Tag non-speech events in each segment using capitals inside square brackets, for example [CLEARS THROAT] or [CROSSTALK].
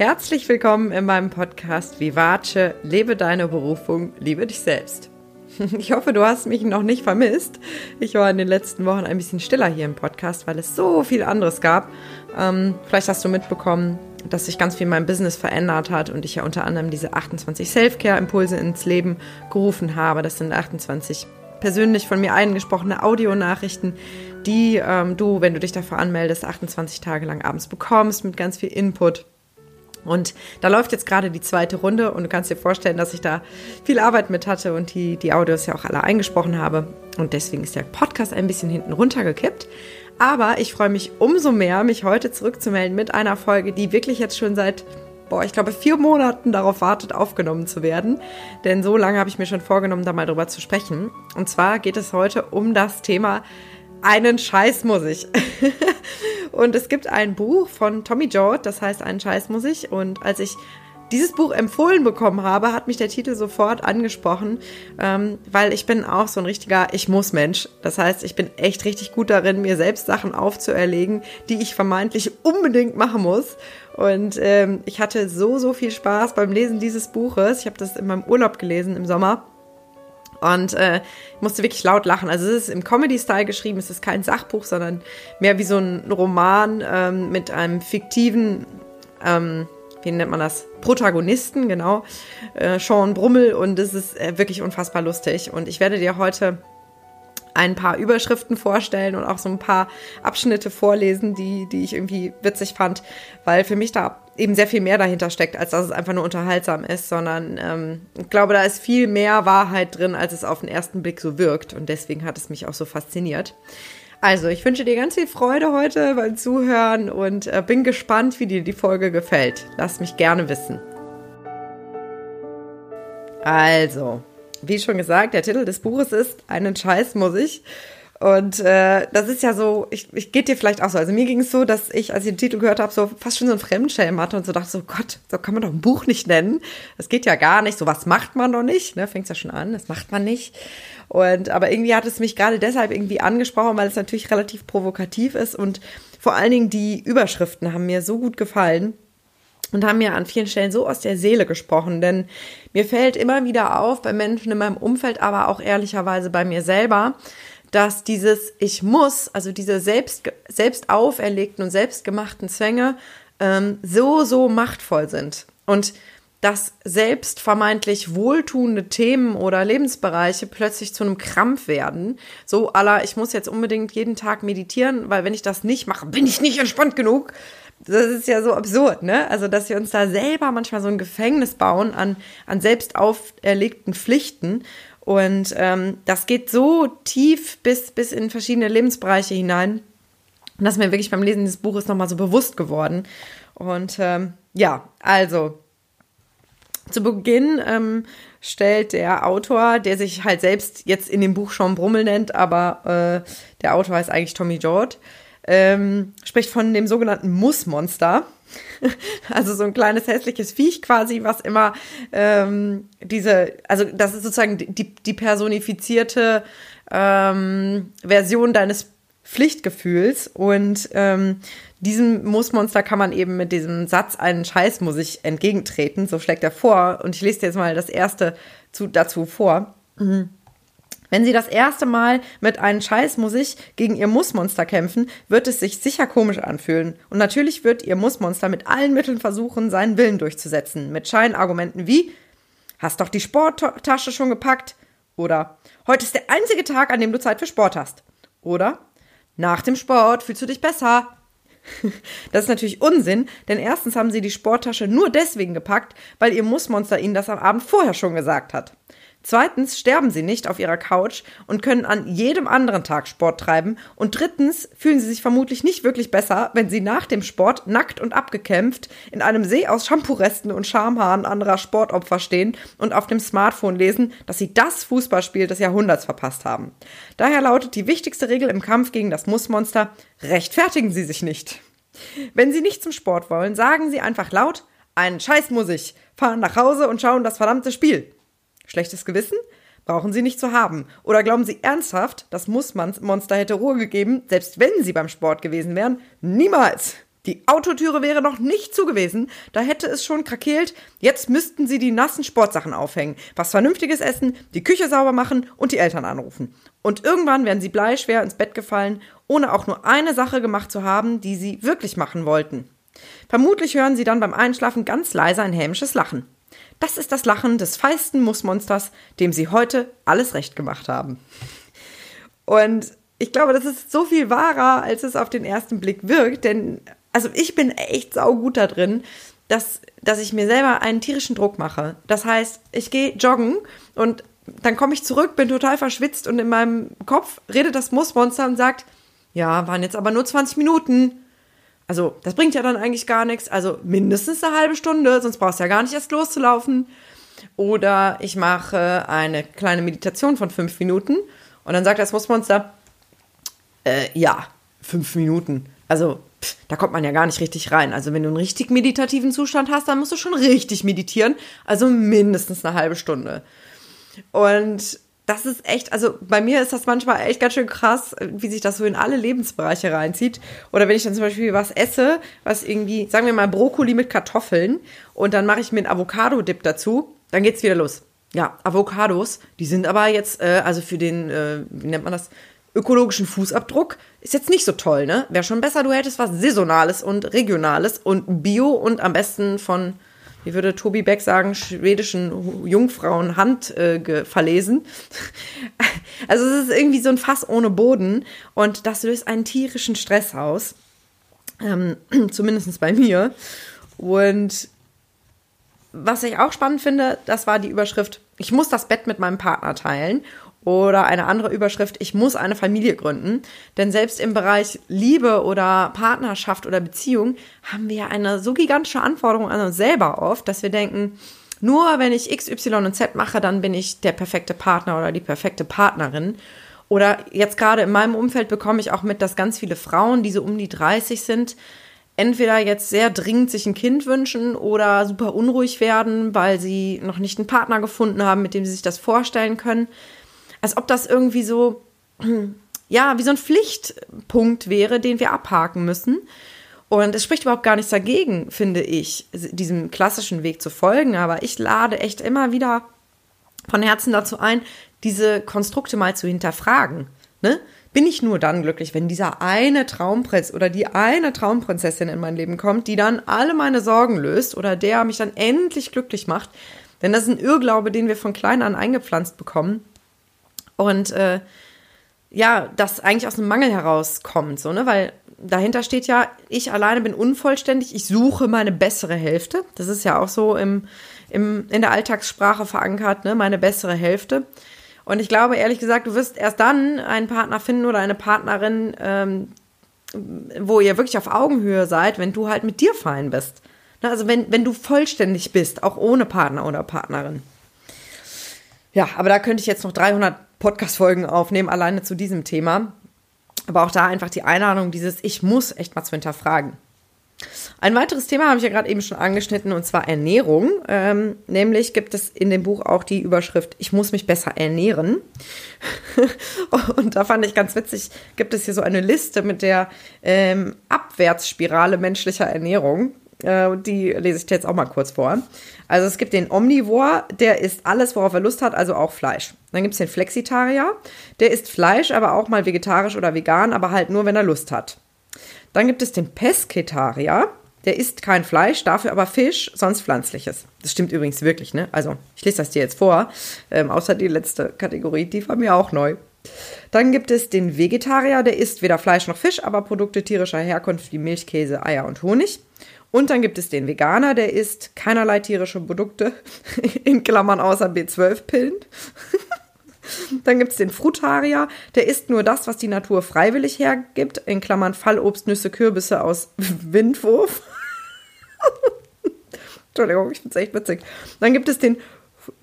Herzlich willkommen in meinem Podcast Vivace, lebe deine Berufung, liebe dich selbst. [LAUGHS] Ich hoffe, du hast mich noch nicht vermisst. Ich war in den letzten Wochen ein bisschen stiller hier im Podcast, weil es so viel anderes gab. Ähm, vielleicht hast du mitbekommen, dass sich ganz viel in meinem Business verändert hat und ich ja unter anderem diese 28 Self-Care-Impulse ins Leben gerufen habe. Das sind 28 persönlich von mir eingesprochene Audionachrichten, die ähm, du, wenn du dich dafür anmeldest, 28 Tage lang abends bekommst mit ganz viel Input. Und da läuft jetzt gerade die zweite Runde und du kannst dir vorstellen, dass ich da viel Arbeit mit hatte und die, die Audios ja auch alle eingesprochen habe. Und deswegen ist der Podcast ein bisschen hinten runtergekippt. Aber ich freue mich umso mehr, mich heute zurückzumelden mit einer Folge, die wirklich jetzt schon seit, boah, ich glaube, vier Monaten darauf wartet, aufgenommen zu werden. Denn so lange habe ich mir schon vorgenommen, da mal drüber zu sprechen. Und zwar geht es heute um das Thema einen Scheiß muss ich. [LAUGHS] und es gibt ein Buch von Tommy George, das heißt Einen Scheiß muss ich. Und als ich dieses Buch empfohlen bekommen habe, hat mich der Titel sofort angesprochen, ähm, weil ich bin auch so ein richtiger Ich muss Mensch. Das heißt, ich bin echt richtig gut darin, mir selbst Sachen aufzuerlegen, die ich vermeintlich unbedingt machen muss. Und ähm, ich hatte so, so viel Spaß beim Lesen dieses Buches. Ich habe das in meinem Urlaub gelesen im Sommer. Und äh, musste wirklich laut lachen. Also es ist im Comedy-Style geschrieben, es ist kein Sachbuch, sondern mehr wie so ein Roman ähm, mit einem fiktiven, ähm, wie nennt man das, Protagonisten, genau, äh, Sean Brummel. Und es ist äh, wirklich unfassbar lustig. Und ich werde dir heute ein paar Überschriften vorstellen und auch so ein paar Abschnitte vorlesen, die, die ich irgendwie witzig fand, weil für mich da eben sehr viel mehr dahinter steckt, als dass es einfach nur unterhaltsam ist, sondern ähm, ich glaube, da ist viel mehr Wahrheit drin, als es auf den ersten Blick so wirkt und deswegen hat es mich auch so fasziniert. Also, ich wünsche dir ganz viel Freude heute beim Zuhören und äh, bin gespannt, wie dir die Folge gefällt. Lass mich gerne wissen. Also, wie schon gesagt, der Titel des Buches ist Einen Scheiß muss ich. Und äh, das ist ja so, ich, ich geht dir vielleicht auch so. Also mir ging es so, dass ich, als ich den Titel gehört habe, so fast schon so ein Fremdschämen hatte und so dachte, so Gott, so kann man doch ein Buch nicht nennen. Das geht ja gar nicht. So was macht man doch nicht. Ne? Fängt ja schon an, das macht man nicht. Und aber irgendwie hat es mich gerade deshalb irgendwie angesprochen, weil es natürlich relativ provokativ ist und vor allen Dingen die Überschriften haben mir so gut gefallen und haben mir an vielen Stellen so aus der Seele gesprochen, denn mir fällt immer wieder auf bei Menschen in meinem Umfeld, aber auch ehrlicherweise bei mir selber, dass dieses Ich muss, also diese selbst, selbst auferlegten und selbstgemachten Zwänge ähm, so, so machtvoll sind. Und dass selbst vermeintlich wohltuende Themen oder Lebensbereiche plötzlich zu einem Krampf werden. So aller, ich muss jetzt unbedingt jeden Tag meditieren, weil wenn ich das nicht mache, bin ich nicht entspannt genug das ist ja so absurd, ne? Also, dass wir uns da selber manchmal so ein Gefängnis bauen an, an selbst auferlegten Pflichten. Und ähm, das geht so tief bis, bis in verschiedene Lebensbereiche hinein. Und das ist mir wirklich beim Lesen des Buches nochmal so bewusst geworden. Und ähm, ja, also zu Beginn ähm, stellt der Autor, der sich halt selbst jetzt in dem Buch schon Brummel nennt, aber äh, der Autor heißt eigentlich Tommy George, ähm, spricht von dem sogenannten Mussmonster. [LAUGHS] also so ein kleines hässliches Viech quasi, was immer ähm, diese, also das ist sozusagen die, die personifizierte ähm, Version deines Pflichtgefühls und ähm, diesem Mussmonster kann man eben mit diesem Satz, einen Scheiß muss ich entgegentreten, so schlägt er vor und ich lese dir jetzt mal das erste zu, dazu vor. Mhm. Wenn Sie das erste Mal mit einem Scheiß muss ich gegen Ihr Mussmonster kämpfen, wird es sich sicher komisch anfühlen. Und natürlich wird Ihr Mussmonster mit allen Mitteln versuchen, seinen Willen durchzusetzen. Mit Scheinargumenten wie, hast doch die Sporttasche schon gepackt? Oder, heute ist der einzige Tag, an dem du Zeit für Sport hast. Oder, nach dem Sport fühlst du dich besser. [LAUGHS] Das ist natürlich Unsinn, denn erstens haben sie die Sporttasche nur deswegen gepackt, weil ihr Mussmonster ihnen das am Abend vorher schon gesagt hat. Zweitens sterben sie nicht auf ihrer Couch und können an jedem anderen Tag Sport treiben. Und drittens fühlen sie sich vermutlich nicht wirklich besser, wenn sie nach dem Sport nackt und abgekämpft in einem See aus Shampoo-Resten und Schamhaaren anderer Sportopfer stehen und auf dem Smartphone lesen, dass sie das Fußballspiel des Jahrhunderts verpasst haben. Daher lautet die wichtigste Regel im Kampf gegen das Mussmonster, rechtfertigen Sie sich nicht. Wenn Sie nicht zum Sport wollen, sagen Sie einfach laut, einen Scheiß muss ich, fahren nach Hause und schauen das verdammte Spiel. Schlechtes Gewissen? Brauchen Sie nicht zu haben. Oder glauben Sie ernsthaft, das Mussmonster hätte Ruhe gegeben, selbst wenn Sie beim Sport gewesen wären? Niemals! Die Autotüre wäre noch nicht zu gewesen, da hätte es schon krakeelt. Jetzt müssten sie die nassen Sportsachen aufhängen, was Vernünftiges essen, die Küche sauber machen und die Eltern anrufen. Und irgendwann wären sie bleischwer ins Bett gefallen, ohne auch nur eine Sache gemacht zu haben, die sie wirklich machen wollten. Vermutlich hören sie dann beim Einschlafen ganz leise ein hämisches Lachen. Das ist das Lachen des feisten Mussmonsters, dem sie heute alles recht gemacht haben. Und ich glaube, das ist so viel wahrer, als es auf den ersten Blick wirkt, denn also ich bin echt saugut da drin, dass, dass ich mir selber einen tierischen Druck mache. Das heißt, ich gehe joggen und dann komme ich zurück, bin total verschwitzt und in meinem Kopf redet das Mussmonster und sagt, ja, waren jetzt aber nur 20 Minuten. Also, das bringt ja dann eigentlich gar nichts. Also mindestens eine halbe Stunde, sonst brauchst du ja gar nicht erst loszulaufen. Oder ich mache eine kleine Meditation von fünf Minuten und dann sagt das Mussmonster, äh, ja, fünf Minuten. Also pff, da kommt man ja gar nicht richtig rein. Also wenn du einen richtig meditativen Zustand hast, dann musst du schon richtig meditieren. Also mindestens eine halbe Stunde. Und das ist echt, also bei mir ist das manchmal echt ganz schön krass, wie sich das so in alle Lebensbereiche reinzieht. Oder wenn ich dann zum Beispiel was esse, was irgendwie, sagen wir mal Brokkoli mit Kartoffeln und dann mache ich mir einen Avocado-Dip dazu, dann geht's wieder los. Ja, Avocados, die sind aber jetzt, äh, also für den, äh, wie nennt man das, ökologischen Fußabdruck ist jetzt nicht so toll, ne? Wäre schon besser, du hättest was Saisonales und Regionales und Bio und am besten von, wie würde Tobi Beck sagen, schwedischen Jungfrauen Hand äh, verlesen. [LAUGHS] Also es ist irgendwie so ein Fass ohne Boden und das löst einen tierischen Stress aus. Ähm, [CLEARS THROAT] Zumindest bei mir. Und was ich auch spannend finde, das war die Überschrift, ich muss das Bett mit meinem Partner teilen. Oder eine andere Überschrift, ich muss eine Familie gründen. Denn selbst im Bereich Liebe oder Partnerschaft oder Beziehung haben wir eine so gigantische Anforderung an uns selber oft, dass wir denken, nur wenn ich X, Y und Z mache, dann bin ich der perfekte Partner oder die perfekte Partnerin. Oder jetzt gerade in meinem Umfeld bekomme ich auch mit, dass ganz viele Frauen, die so um die 30 sind, entweder jetzt sehr dringend sich ein Kind wünschen oder super unruhig werden, weil sie noch nicht einen Partner gefunden haben, mit dem sie sich das vorstellen können als ob das irgendwie so, [CLEARS THROAT] ja, wie so ein Pflichtpunkt wäre, den wir abhaken müssen. Und es spricht überhaupt gar nichts dagegen, finde ich, diesem klassischen Weg zu folgen. Aber ich lade echt immer wieder von Herzen dazu ein, diese Konstrukte mal zu hinterfragen. Ne? Bin ich nur dann glücklich, wenn dieser eine Traumprinz oder die eine Traumprinzessin in mein Leben kommt, die dann alle meine Sorgen löst oder der mich dann endlich glücklich macht? Denn das ist ein Irrglaube, den wir von klein an eingepflanzt bekommen. Und äh, ja, das eigentlich aus einem Mangel herauskommt, so, ne? Weil dahinter steht ja, ich alleine bin unvollständig, ich suche meine bessere Hälfte. Das ist ja auch so im, im, in der Alltagssprache verankert, ne? Meine bessere Hälfte. Und ich glaube, ehrlich gesagt, du wirst erst dann einen Partner finden oder eine Partnerin, ähm, wo ihr wirklich auf Augenhöhe seid, wenn du halt mit dir fein bist. Ne? Also wenn, wenn du vollständig bist, auch ohne Partner oder Partnerin. Ja, aber da könnte ich jetzt noch 300 Podcast-Folgen aufnehmen, alleine zu diesem Thema. Aber auch da einfach die Einladung, dieses Ich muss echt mal zu hinterfragen. Ein weiteres Thema habe ich ja gerade eben schon angeschnitten, und zwar Ernährung. Ähm, nämlich gibt es in dem Buch auch die Überschrift Ich muss mich besser ernähren. [LAUGHS] und da fand ich ganz witzig, gibt es hier so eine Liste mit der ähm, Abwärtsspirale menschlicher Ernährung. Äh, die lese ich dir jetzt auch mal kurz vor. Also es gibt den Omnivore, der isst alles, worauf er Lust hat, also auch Fleisch. Dann gibt es den Flexitarier, der isst Fleisch, aber auch mal vegetarisch oder vegan, aber halt nur, wenn er Lust hat. Dann gibt es den Pesketarier, der isst kein Fleisch, dafür aber Fisch, sonst pflanzliches. Das stimmt übrigens wirklich, ne? Also, ich lese das dir jetzt vor, ähm, außer die letzte Kategorie, die war mir auch neu. Dann gibt es den Vegetarier, der isst weder Fleisch noch Fisch, aber Produkte tierischer Herkunft wie Milch, Käse, Eier und Honig. Und dann gibt es den Veganer, der isst keinerlei tierische Produkte, [LAUGHS] in Klammern außer B12-Pillen. [LAUGHS] Dann gibt es den Frutarier, der isst nur das, was die Natur freiwillig hergibt, in Klammern Fallobst, Nüsse, Kürbisse aus [LAUGHS] Windwurf. Entschuldigung, ich finde es echt witzig. Dann gibt es den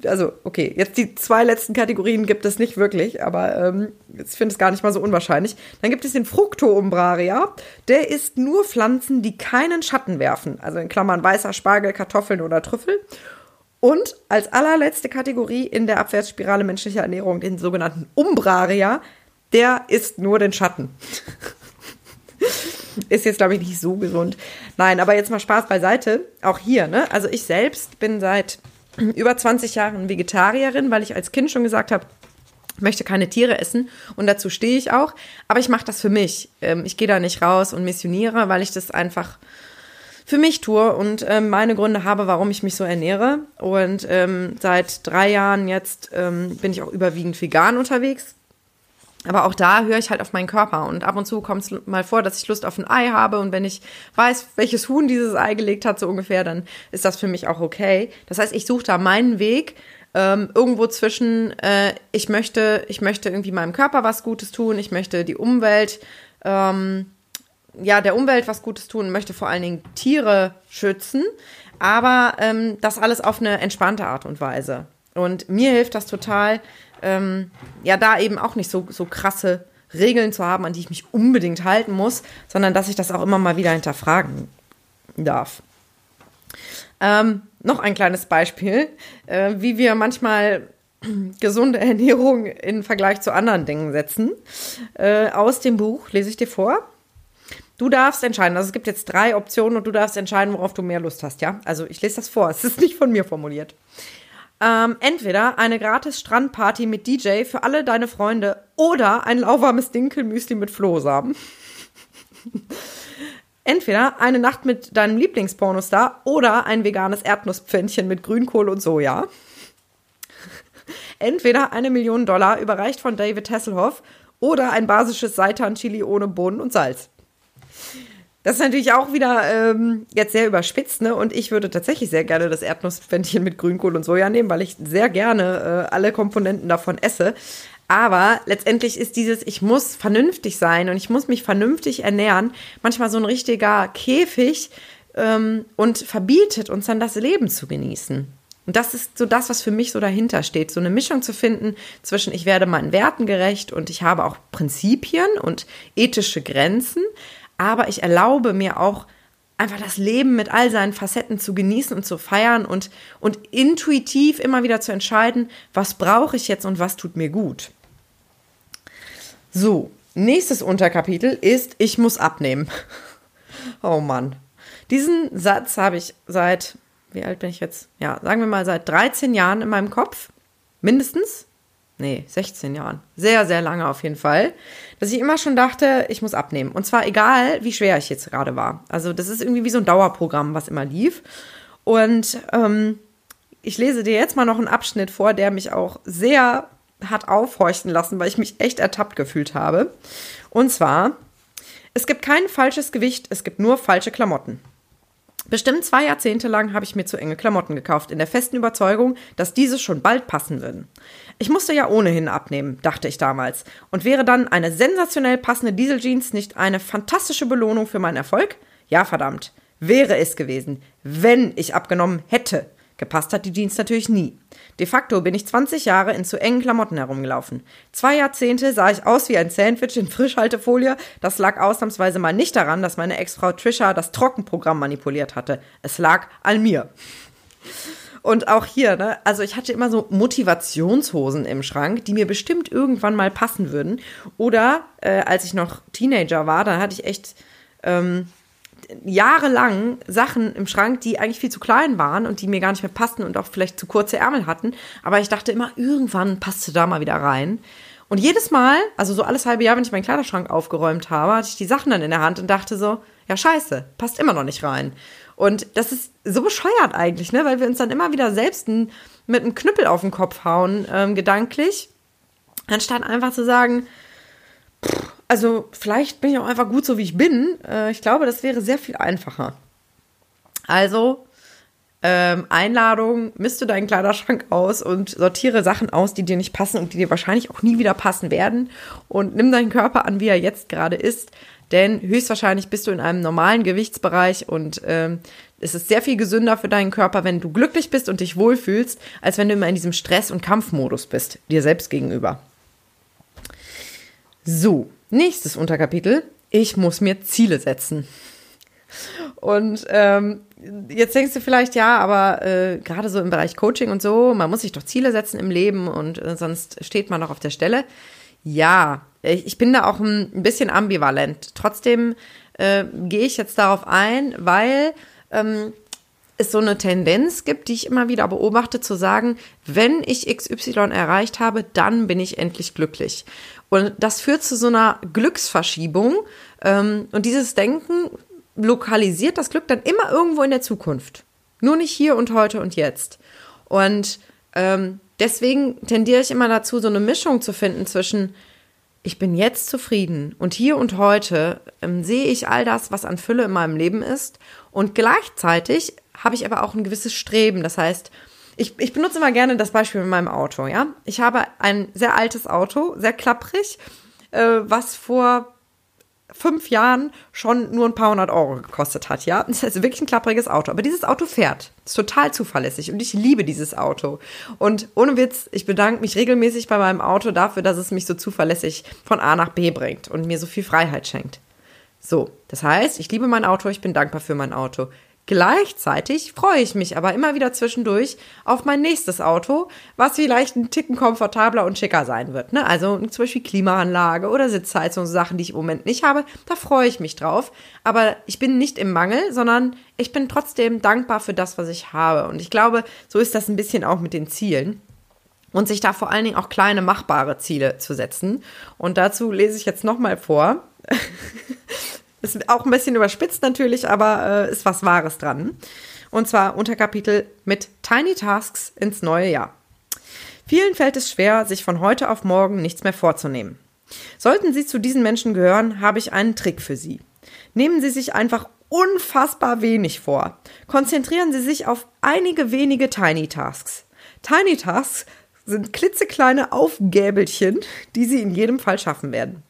also okay, jetzt die zwei letzten Kategorien gibt es nicht wirklich, aber ähm, ich finde es gar nicht mal so unwahrscheinlich. Dann gibt es den Fructoumbraria, der isst nur Pflanzen, die keinen Schatten werfen, also in Klammern weißer Spargel, Kartoffeln oder Trüffel. Und als allerletzte Kategorie in der Abwärtsspirale menschlicher Ernährung den sogenannten Umbraria, der isst nur den Schatten. [LAUGHS] Ist jetzt, glaube ich, nicht so gesund. Nein, aber jetzt mal Spaß beiseite. Auch hier, ne? Also ich selbst bin seit über 20 Jahren Vegetarierin, weil ich als Kind schon gesagt habe, ich möchte keine Tiere essen und dazu stehe ich auch. Aber ich mache das für mich. Ähm, ich gehe da nicht raus und missioniere, weil ich das einfach für mich tue und ähm, meine Gründe habe, warum ich mich so ernähre. Und ähm, seit drei Jahren jetzt bin ich auch überwiegend vegan unterwegs. Aber auch da höre ich halt auf meinen Körper. Und ab und zu kommt es mal vor, dass ich Lust auf ein Ei habe. Und wenn ich weiß, welches Huhn dieses Ei gelegt hat, so ungefähr, dann ist das für mich auch okay. Das heißt, ich suche da meinen Weg ähm, irgendwo zwischen, äh, ich möchte, ich möchte irgendwie meinem Körper was Gutes tun, ich möchte die Umwelt, ähm, ja, der Umwelt was Gutes tun, möchte vor allen Dingen Tiere schützen, aber ähm, das alles auf eine entspannte Art und Weise. Und mir hilft das total, ähm, ja, da eben auch nicht so, so krasse Regeln zu haben, an die ich mich unbedingt halten muss, sondern dass ich das auch immer mal wieder hinterfragen darf. Ähm, noch ein kleines Beispiel, äh, wie wir manchmal [CLEARS THROAT] gesunde Ernährung in Vergleich zu anderen Dingen setzen. Äh, aus dem Buch lese ich dir vor. Du darfst entscheiden. Also es gibt jetzt drei Optionen und du darfst entscheiden, worauf du mehr Lust hast, ja? Also ich lese das vor. [LAUGHS] Es ist nicht von mir formuliert. Ähm, entweder eine gratis Strandparty mit DJ für alle deine Freunde oder ein lauwarmes Dinkelmüsli mit Flohsamen. [LAUGHS] Entweder eine Nacht mit deinem Lieblingspornostar oder ein veganes Erdnusspfännchen mit Grünkohl und Soja. [LAUGHS] Entweder eine Million Dollar überreicht von David Hasselhoff oder ein basisches Seitan-Chili ohne Bohnen und Salz. Das ist natürlich auch wieder ähm, jetzt sehr überspitzt, ne? Und ich würde tatsächlich sehr gerne das Erdnusspfännchen mit Grünkohl und Soja nehmen, weil ich sehr gerne äh, alle Komponenten davon esse. Aber letztendlich ist dieses, ich muss vernünftig sein und ich muss mich vernünftig ernähren, manchmal so ein richtiger Käfig ähm, und verbietet uns dann das Leben zu genießen. Und das ist so das, was für mich so dahinter steht. So eine Mischung zu finden zwischen, ich werde meinen Werten gerecht und ich habe auch Prinzipien und ethische Grenzen, aber ich erlaube mir auch einfach das Leben mit all seinen Facetten zu genießen und zu feiern und, und intuitiv immer wieder zu entscheiden, was brauche ich jetzt und was tut mir gut. So, nächstes Unterkapitel ist, ich muss abnehmen. [LAUGHS] oh Mann. Diesen Satz habe ich seit, wie alt bin ich jetzt? Ja, sagen wir mal seit 13 Jahren in meinem Kopf. Mindestens. Nee, 16 Jahren. Sehr, sehr lange auf jeden Fall. Dass ich immer schon dachte, ich muss abnehmen. Und zwar egal, wie schwer ich jetzt gerade war. Also, das ist irgendwie wie so ein Dauerprogramm, was immer lief. Und ähm, ich lese dir jetzt mal noch einen Abschnitt vor, der mich auch sehr hat aufhorchen lassen, weil ich mich echt ertappt gefühlt habe. Und zwar, es gibt kein falsches Gewicht, es gibt nur falsche Klamotten. Bestimmt zwei Jahrzehnte lang habe ich mir zu enge Klamotten gekauft, in der festen Überzeugung, dass diese schon bald passen würden. Ich musste ja ohnehin abnehmen, dachte ich damals. Und wäre dann eine sensationell passende Dieseljeans nicht eine fantastische Belohnung für meinen Erfolg? Ja, verdammt. Wäre es gewesen, wenn ich abgenommen hätte. Gepasst hat die Jeans natürlich nie. De facto bin ich 20 Jahre in zu engen Klamotten herumgelaufen. Zwei Jahrzehnte sah ich aus wie ein Sandwich in Frischhaltefolie. Das lag ausnahmsweise mal nicht daran, dass meine Ex-Frau Trisha das Trockenprogramm manipuliert hatte. Es lag an mir. Und auch hier, ne, also ich hatte immer so Motivationshosen im Schrank, die mir bestimmt irgendwann mal passen würden. Oder äh, als ich noch Teenager war, da hatte ich echt ähm, jahrelang Sachen im Schrank, die eigentlich viel zu klein waren und die mir gar nicht mehr passten und auch vielleicht zu kurze Ärmel hatten. Aber ich dachte immer, irgendwann passt du da mal wieder rein. Und jedes Mal, also so alles halbe Jahr, wenn ich meinen Kleiderschrank aufgeräumt habe, hatte ich die Sachen dann in der Hand und dachte so, ja scheiße, passt immer noch nicht rein. Und das ist so bescheuert eigentlich, ne? Weil wir uns dann immer wieder selbst ein, mit einem Knüppel auf den Kopf hauen, ähm, gedanklich, anstatt einfach zu sagen, pff, also vielleicht bin ich auch einfach gut so, wie ich bin. Äh, ich glaube, das wäre sehr viel einfacher. Also ähm, Einladung, misste deinen Kleiderschrank aus und sortiere Sachen aus, die dir nicht passen und die dir wahrscheinlich auch nie wieder passen werden. Und nimm deinen Körper an, wie er jetzt gerade ist. Denn höchstwahrscheinlich bist du in einem normalen Gewichtsbereich und ähm, es ist sehr viel gesünder für deinen Körper, wenn du glücklich bist und dich wohlfühlst, als wenn du immer in diesem Stress- und Kampfmodus bist, dir selbst gegenüber. So, Nächstes Unterkapitel. Ich muss mir Ziele setzen. Und ähm, jetzt denkst du vielleicht, ja, aber äh, gerade so im Bereich Coaching und so, man muss sich doch Ziele setzen im Leben und äh, sonst steht man doch auf der Stelle. Ja, ich bin da auch ein bisschen ambivalent. Trotzdem äh, gehe ich jetzt darauf ein, weil ähm, es so eine Tendenz gibt, die ich immer wieder beobachte, zu sagen, wenn ich XY erreicht habe, dann bin ich endlich glücklich. Und das führt zu so einer Glücksverschiebung. Ähm, und dieses Denken lokalisiert das Glück dann immer irgendwo in der Zukunft. Nur nicht hier und heute und jetzt. Und ähm, deswegen tendiere ich immer dazu, so eine Mischung zu finden zwischen ich bin jetzt zufrieden und hier und heute ähm, sehe ich all das, was an Fülle in meinem Leben ist und gleichzeitig habe ich aber auch ein gewisses Streben. Das heißt, ich, ich benutze immer gerne das Beispiel mit meinem Auto, ja. Ich habe ein sehr altes Auto, sehr klapprig, äh, was vor fünf Jahren schon nur ein paar hundert Euro gekostet hat, ja. Das ist also wirklich ein klappriges Auto. Aber dieses Auto fährt. Ist total zuverlässig und ich liebe dieses Auto. Und ohne Witz, ich bedanke mich regelmäßig bei meinem Auto dafür, dass es mich so zuverlässig von A nach B bringt und mir so viel Freiheit schenkt. So, das heißt, ich liebe mein Auto, ich bin dankbar für mein Auto. Gleichzeitig freue ich mich aber immer wieder zwischendurch auf mein nächstes Auto, was vielleicht ein Ticken komfortabler und schicker sein wird. Ne? Also zum Beispiel Klimaanlage oder Sitzheizung, Sachen, die ich im Moment nicht habe. Da freue ich mich drauf. Aber ich bin nicht im Mangel, sondern ich bin trotzdem dankbar für das, was ich habe. Und ich glaube, so ist das ein bisschen auch mit den Zielen und sich da vor allen Dingen auch kleine machbare Ziele zu setzen. Und dazu lese ich jetzt nochmal vor. [LAUGHS] Ist auch ein bisschen überspitzt natürlich, aber äh, ist was Wahres dran. Und zwar unter Kapitel mit Tiny Tasks ins neue Jahr. Vielen fällt es schwer, sich von heute auf morgen nichts mehr vorzunehmen. Sollten Sie zu diesen Menschen gehören, habe ich einen Trick für Sie. Nehmen Sie sich einfach unfassbar wenig vor. Konzentrieren Sie sich auf einige wenige Tiny Tasks. Tiny Tasks sind klitzekleine Aufgäbelchen, die Sie in jedem Fall schaffen werden.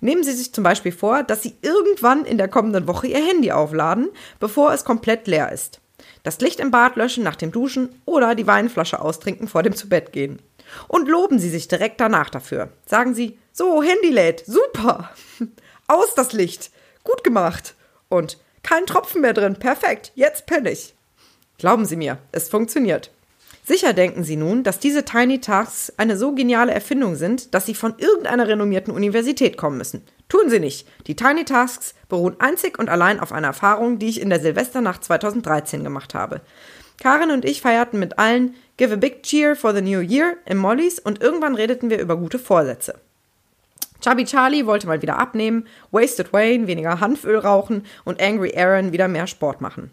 Nehmen Sie sich zum Beispiel vor, dass Sie irgendwann in der kommenden Woche Ihr Handy aufladen, bevor es komplett leer ist. Das Licht im Bad löschen nach dem Duschen oder die Weinflasche austrinken vor dem Zubettgehen. Und loben Sie sich direkt danach dafür. Sagen Sie, so, Handy lädt, super. [LAUGHS] Aus das Licht, gut gemacht. Und kein Tropfen mehr drin, perfekt, jetzt penne ich. Glauben Sie mir, es funktioniert. Sicher denken Sie nun, dass diese Tiny Tasks eine so geniale Erfindung sind, dass sie von irgendeiner renommierten Universität kommen müssen. Tun Sie nicht. Die Tiny Tasks beruhen einzig und allein auf einer Erfahrung, die ich in der Silvesternacht 2013 gemacht habe. Karin und ich feierten mit allen Give a Big Cheer for the New Year im Mollys und irgendwann redeten wir über gute Vorsätze. Chubby Charlie wollte mal wieder abnehmen, Wasted Wayne weniger Hanföl rauchen und Angry Aaron wieder mehr Sport machen.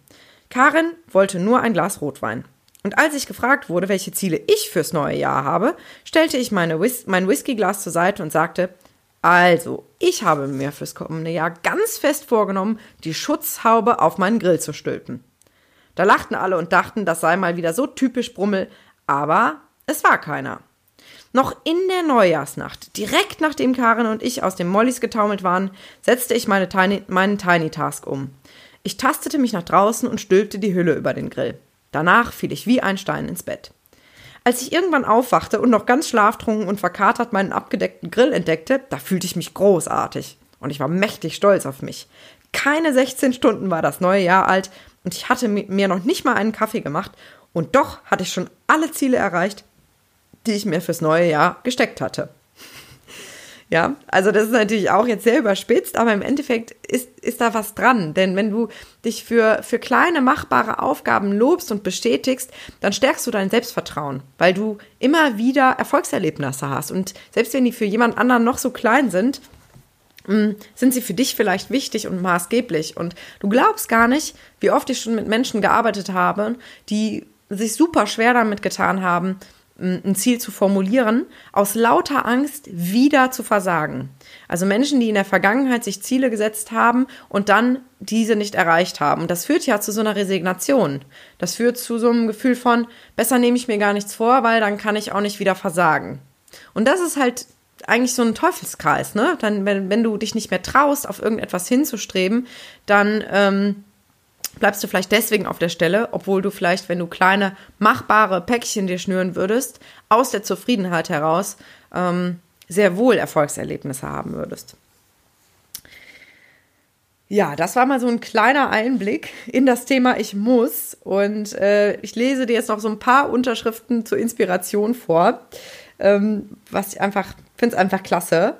Karin wollte nur ein Glas Rotwein. Und als ich gefragt wurde, welche Ziele ich fürs neue Jahr habe, stellte ich Whis mein Whiskyglas zur Seite und sagte, also, ich habe mir fürs kommende Jahr ganz fest vorgenommen, die Schutzhaube auf meinen Grill zu stülpen. Da lachten alle und dachten, das sei mal wieder so typisch Brummel, aber es war keiner. Noch in der Neujahrsnacht, direkt nachdem Karin und ich aus dem Mollys getaumelt waren, setzte ich meine Tiny, meinen Tiny Task um. Ich tastete mich nach draußen und stülpte die Hülle über den Grill. Danach fiel ich wie ein Stein ins Bett. Als ich irgendwann aufwachte und noch ganz schlaftrunken und verkatert meinen abgedeckten Grill entdeckte, da fühlte ich mich großartig. Und ich war mächtig stolz auf mich. Keine 16 Stunden war das neue Jahr alt und ich hatte mir noch nicht mal einen Kaffee gemacht und doch hatte ich schon alle Ziele erreicht, die ich mir fürs neue Jahr gesteckt hatte. Ja, also das ist natürlich auch jetzt sehr überspitzt, aber im Endeffekt ist, ist da was dran. Denn wenn du dich für, für kleine machbare Aufgaben lobst und bestätigst, dann stärkst du dein Selbstvertrauen, weil du immer wieder Erfolgserlebnisse hast. Und selbst wenn die für jemand anderen noch so klein sind, mm, sind sie für dich vielleicht wichtig und maßgeblich. Und du glaubst gar nicht, wie oft ich schon mit Menschen gearbeitet habe, die sich super schwer damit getan haben, ein Ziel zu formulieren, aus lauter Angst wieder zu versagen. Also Menschen, die in der Vergangenheit sich Ziele gesetzt haben und dann diese nicht erreicht haben. Das führt ja zu so einer Resignation. Das führt zu so einem Gefühl von, besser nehme ich mir gar nichts vor, weil dann kann ich auch nicht wieder versagen. Und das ist halt eigentlich so ein Teufelskreis, ne? Dann, wenn, wenn du dich nicht mehr traust, auf irgendetwas hinzustreben, dann ähm, bleibst du vielleicht deswegen auf der Stelle, obwohl du vielleicht, wenn du kleine machbare Päckchen dir schnüren würdest, aus der Zufriedenheit heraus ähm, sehr wohl Erfolgserlebnisse haben würdest. Ja, das war mal so ein kleiner Einblick in das Thema Ich muss. Und äh, ich lese dir jetzt noch so ein paar Unterschriften zur Inspiration vor, ähm, was ich einfach, finde es einfach klasse.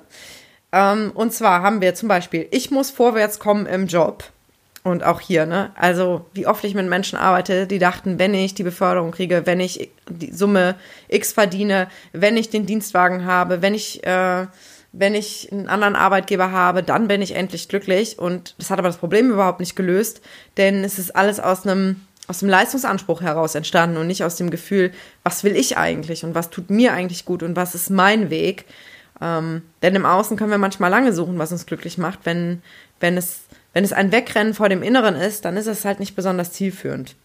Ähm, und zwar haben wir zum Beispiel, ich muss vorwärts kommen im Job. Und auch hier, ne? Also, wie oft ich mit Menschen arbeite, die dachten, wenn ich die Beförderung kriege, wenn ich die Summe X verdiene, wenn ich den Dienstwagen habe, wenn ich, äh, wenn ich einen anderen Arbeitgeber habe, dann bin ich endlich glücklich. Und das hat aber das Problem überhaupt nicht gelöst, denn es ist alles aus einem aus dem Leistungsanspruch heraus entstanden und nicht aus dem Gefühl, was will ich eigentlich und was tut mir eigentlich gut und was ist mein Weg. Ähm, denn im Außen können wir manchmal lange suchen, was uns glücklich macht. Wenn, wenn, es, wenn es ein Wegrennen vor dem Inneren ist, dann ist es halt nicht besonders zielführend.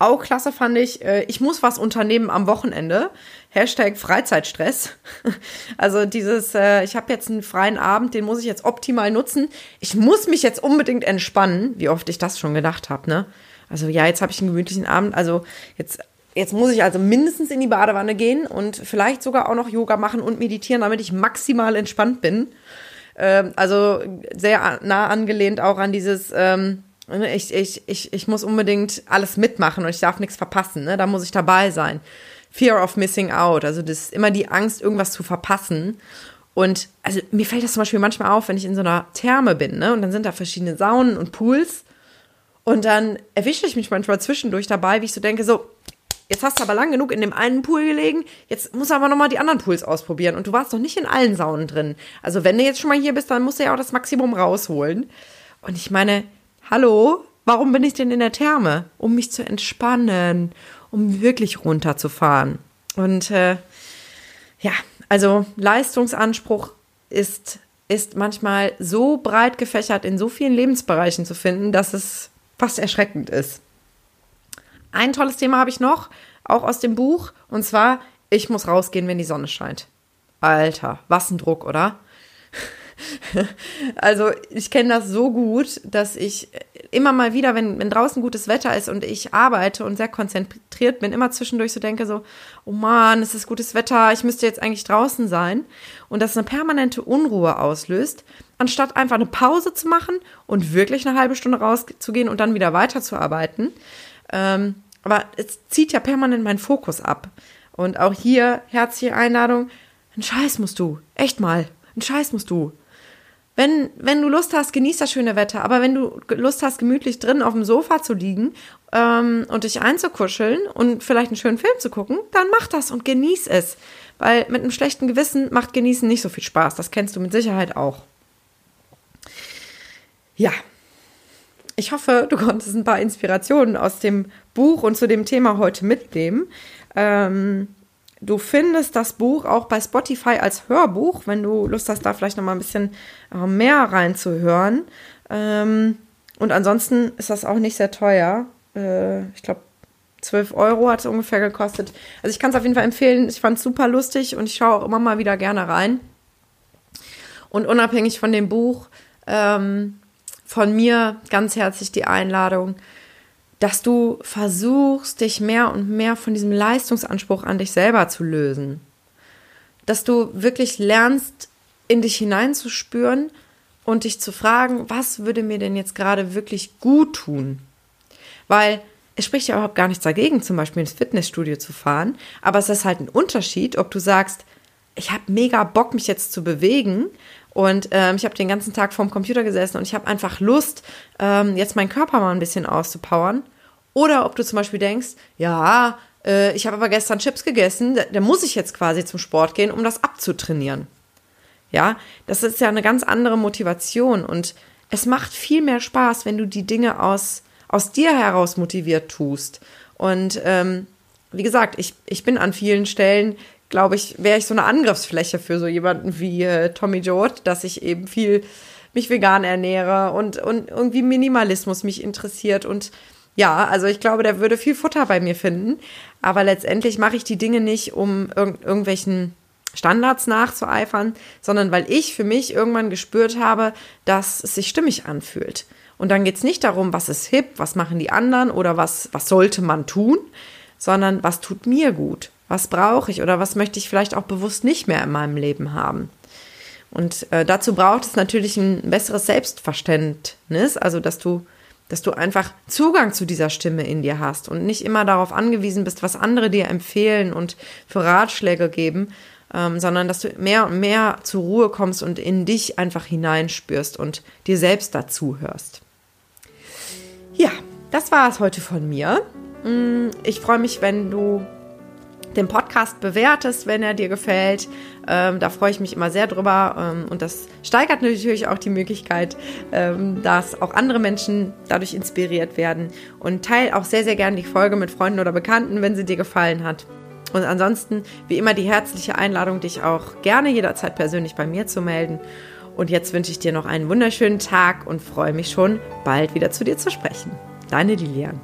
Auch klasse fand ich, äh, ich muss was unternehmen am Wochenende. Hashtag Freizeitstress. [LAUGHS] Also dieses, äh, ich habe jetzt einen freien Abend, den muss ich jetzt optimal nutzen. Ich muss mich jetzt unbedingt entspannen, wie oft ich das schon gedacht habe, ne? Also ja, jetzt habe ich einen gemütlichen Abend. Also jetzt, jetzt muss ich also mindestens in die Badewanne gehen und vielleicht sogar auch noch Yoga machen und meditieren, damit ich maximal entspannt bin. Ähm, also sehr nah angelehnt auch an dieses, ähm, ich, ich, ich, ich muss unbedingt alles mitmachen und ich darf nichts verpassen. Ne? Da muss ich dabei sein. Fear of missing out. Also das ist immer die Angst, irgendwas zu verpassen. Und also mir fällt das zum Beispiel manchmal auf, wenn ich in so einer Therme bin, ne? Und dann sind da verschiedene Saunen und Pools. Und dann erwische ich mich manchmal zwischendurch dabei, wie ich so denke, so, jetzt hast du aber lang genug in dem einen Pool gelegen, jetzt musst du aber nochmal die anderen Pools ausprobieren. Und du warst doch nicht in allen Saunen drin. Also wenn du jetzt schon mal hier bist, dann musst du ja auch das Maximum rausholen. Und ich meine, hallo, warum bin ich denn in der Therme? Um mich zu entspannen, um wirklich runterzufahren. Und äh, ja, also Leistungsanspruch ist, ist manchmal so breit gefächert in so vielen Lebensbereichen zu finden, dass es fast erschreckend ist. Ein tolles Thema habe ich noch, auch aus dem Buch, und zwar, ich muss rausgehen, wenn die Sonne scheint. Alter, was ein Druck, oder? [LAUGHS] also ich kenne das so gut, dass ich immer mal wieder, wenn, wenn draußen gutes Wetter ist und ich arbeite und sehr konzentriert bin, immer zwischendurch so denke so, oh Mann, es ist gutes Wetter, ich müsste jetzt eigentlich draußen sein. Und das eine permanente Unruhe auslöst, anstatt einfach eine Pause zu machen und wirklich eine halbe Stunde rauszugehen und dann wieder weiterzuarbeiten. Ähm, aber es zieht ja permanent meinen Fokus ab. Und auch hier herzliche Einladung, ein Scheiß musst du, echt mal, ein Scheiß musst du. Wenn, wenn du Lust hast, genieß das schöne Wetter. Aber wenn du Lust hast, gemütlich drin auf dem Sofa zu liegen ähm, und dich einzukuscheln und vielleicht einen schönen Film zu gucken, dann mach das und genieß es. Weil mit einem schlechten Gewissen macht Genießen nicht so viel Spaß. Das kennst du mit Sicherheit auch. Ja, ich hoffe, du konntest ein paar Inspirationen aus dem Buch und zu dem Thema heute mitnehmen. Ähm, du findest das Buch auch bei Spotify als Hörbuch, wenn du Lust hast, da vielleicht noch mal ein bisschen äh, mehr reinzuhören. Ähm, und ansonsten ist das auch nicht sehr teuer. Äh, ich glaube, 12 Euro hat es ungefähr gekostet. Also ich kann es auf jeden Fall empfehlen. Ich fand es super lustig und ich schaue auch immer mal wieder gerne rein. Und unabhängig von dem Buch ähm, von mir ganz herzlich die Einladung, dass du versuchst, dich mehr und mehr von diesem Leistungsanspruch an dich selber zu lösen. Dass du wirklich lernst, in dich hineinzuspüren und dich zu fragen, was würde mir denn jetzt gerade wirklich gut tun? Weil es spricht ja überhaupt gar nichts dagegen, zum Beispiel ins Fitnessstudio zu fahren, aber es ist halt ein Unterschied, ob du sagst, ich habe mega Bock, mich jetzt zu bewegen und ähm, ich habe den ganzen Tag vorm Computer gesessen und ich habe einfach Lust, ähm, jetzt meinen Körper mal ein bisschen auszupowern. Oder ob du zum Beispiel denkst, ja, äh, ich habe aber gestern Chips gegessen, da, da muss ich jetzt quasi zum Sport gehen, um das abzutrainieren. Ja, das ist ja eine ganz andere Motivation und es macht viel mehr Spaß, wenn du die Dinge aus, aus dir heraus motiviert tust. Und ähm, wie gesagt, ich, ich bin an vielen Stellen glaube ich, wäre ich so eine Angriffsfläche für so jemanden wie äh, Tommy Jod, dass ich eben viel mich vegan ernähre und, und irgendwie Minimalismus mich interessiert und ja, also ich glaube, der würde viel Futter bei mir finden. Aber letztendlich mache ich die Dinge nicht, um irg irgendwelchen Standards nachzueifern, sondern weil ich für mich irgendwann gespürt habe, dass es sich stimmig anfühlt. Und dann geht es nicht darum, was ist hip, was machen die anderen oder was, was sollte man tun, sondern was tut mir gut was brauche ich oder was möchte ich vielleicht auch bewusst nicht mehr in meinem Leben haben. Und äh, dazu braucht es natürlich ein besseres Selbstverständnis, also dass du dass du einfach Zugang zu dieser Stimme in dir hast und nicht immer darauf angewiesen bist, was andere dir empfehlen und für Ratschläge geben, ähm, sondern dass du mehr und mehr zur Ruhe kommst und in dich einfach hineinspürst und dir selbst dazu hörst. Ja, das war es heute von mir. Mm, ich freue mich, wenn du den Podcast bewertest, wenn er dir gefällt. Ähm, da freue ich mich immer sehr drüber. Ähm, und das steigert natürlich auch die Möglichkeit, ähm, dass auch andere Menschen dadurch inspiriert werden. Und teile auch sehr, sehr gerne die Folge mit Freunden oder Bekannten, wenn sie dir gefallen hat. Und ansonsten, wie immer, die herzliche Einladung, dich auch gerne jederzeit persönlich bei mir zu melden. Und jetzt wünsche ich dir noch einen wunderschönen Tag und freue mich schon, bald wieder zu dir zu sprechen. Deine Lilian.